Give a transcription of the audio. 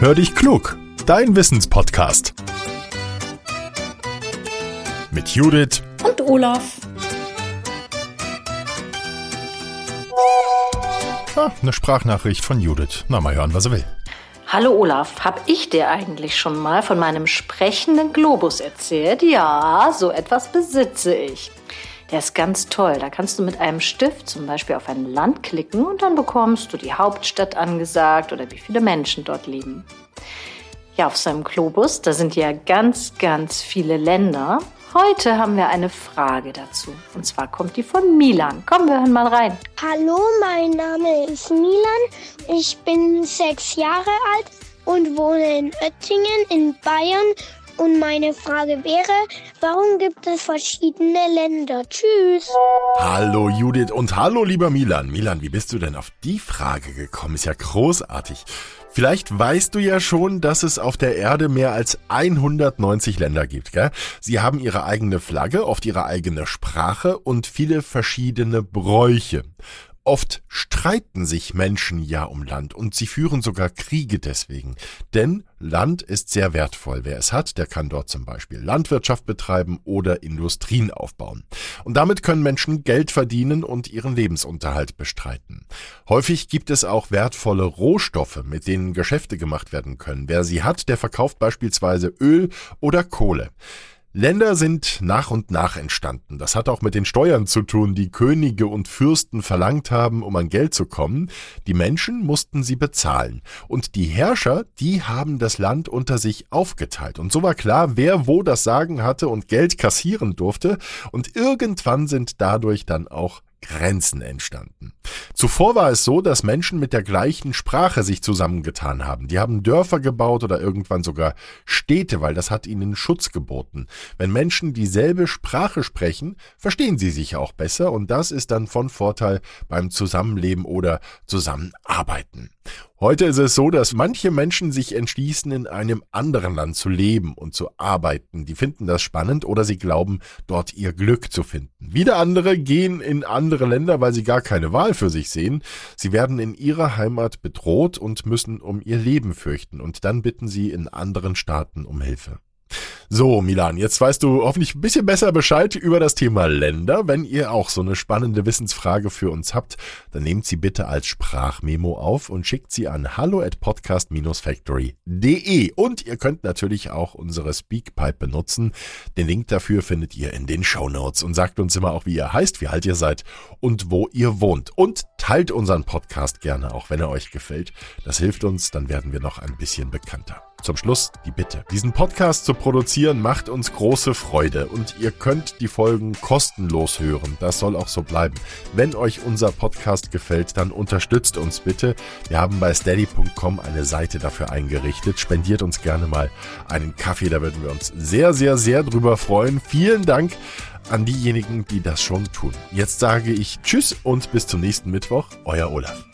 Hör dich klug, dein Wissenspodcast. Mit Judith und Olaf. Ah, eine Sprachnachricht von Judith. Na, mal hören, was er will. Hallo Olaf, hab ich dir eigentlich schon mal von meinem sprechenden Globus erzählt? Ja, so etwas besitze ich. Der ist ganz toll. Da kannst du mit einem Stift zum Beispiel auf ein Land klicken und dann bekommst du die Hauptstadt angesagt oder wie viele Menschen dort leben. Ja, auf seinem Globus, da sind ja ganz, ganz viele Länder. Heute haben wir eine Frage dazu. Und zwar kommt die von Milan. Komm, wir mal rein. Hallo, mein Name ist Milan. Ich bin sechs Jahre alt und wohne in Oettingen in Bayern und meine Frage wäre, warum gibt es verschiedene Länder? Tschüss. Hallo Judith und hallo lieber Milan. Milan, wie bist du denn auf die Frage gekommen? Ist ja großartig. Vielleicht weißt du ja schon, dass es auf der Erde mehr als 190 Länder gibt. Gell? Sie haben ihre eigene Flagge, oft ihre eigene Sprache und viele verschiedene Bräuche. Oft streiten sich Menschen ja um Land und sie führen sogar Kriege deswegen. Denn Land ist sehr wertvoll. Wer es hat, der kann dort zum Beispiel Landwirtschaft betreiben oder Industrien aufbauen. Und damit können Menschen Geld verdienen und ihren Lebensunterhalt bestreiten. Häufig gibt es auch wertvolle Rohstoffe, mit denen Geschäfte gemacht werden können. Wer sie hat, der verkauft beispielsweise Öl oder Kohle. Länder sind nach und nach entstanden. Das hat auch mit den Steuern zu tun, die Könige und Fürsten verlangt haben, um an Geld zu kommen. Die Menschen mussten sie bezahlen. Und die Herrscher, die haben das Land unter sich aufgeteilt. Und so war klar, wer wo das Sagen hatte und Geld kassieren durfte. Und irgendwann sind dadurch dann auch Grenzen entstanden. Zuvor war es so, dass Menschen mit der gleichen Sprache sich zusammengetan haben. Die haben Dörfer gebaut oder irgendwann sogar Städte, weil das hat ihnen Schutz geboten. Wenn Menschen dieselbe Sprache sprechen, verstehen sie sich auch besser und das ist dann von Vorteil beim Zusammenleben oder Zusammenarbeiten. Heute ist es so, dass manche Menschen sich entschließen, in einem anderen Land zu leben und zu arbeiten. Die finden das spannend oder sie glauben, dort ihr Glück zu finden. Wieder andere gehen in andere Länder, weil sie gar keine Wahl für sich sehen. Sie werden in ihrer Heimat bedroht und müssen um ihr Leben fürchten und dann bitten sie in anderen Staaten um Hilfe. So, Milan, jetzt weißt du hoffentlich ein bisschen besser Bescheid über das Thema Länder. Wenn ihr auch so eine spannende Wissensfrage für uns habt, dann nehmt sie bitte als Sprachmemo auf und schickt sie an hallo at podcast-factory.de. Und ihr könnt natürlich auch unsere Speakpipe benutzen. Den Link dafür findet ihr in den Show Notes und sagt uns immer auch, wie ihr heißt, wie alt ihr seid und wo ihr wohnt. Und teilt unseren Podcast gerne, auch wenn er euch gefällt. Das hilft uns, dann werden wir noch ein bisschen bekannter. Zum Schluss die Bitte. Diesen Podcast zu produzieren macht uns große Freude und ihr könnt die Folgen kostenlos hören. Das soll auch so bleiben. Wenn euch unser Podcast gefällt, dann unterstützt uns bitte. Wir haben bei steady.com eine Seite dafür eingerichtet. Spendiert uns gerne mal einen Kaffee, da würden wir uns sehr, sehr, sehr drüber freuen. Vielen Dank an diejenigen, die das schon tun. Jetzt sage ich Tschüss und bis zum nächsten Mittwoch. Euer Olaf.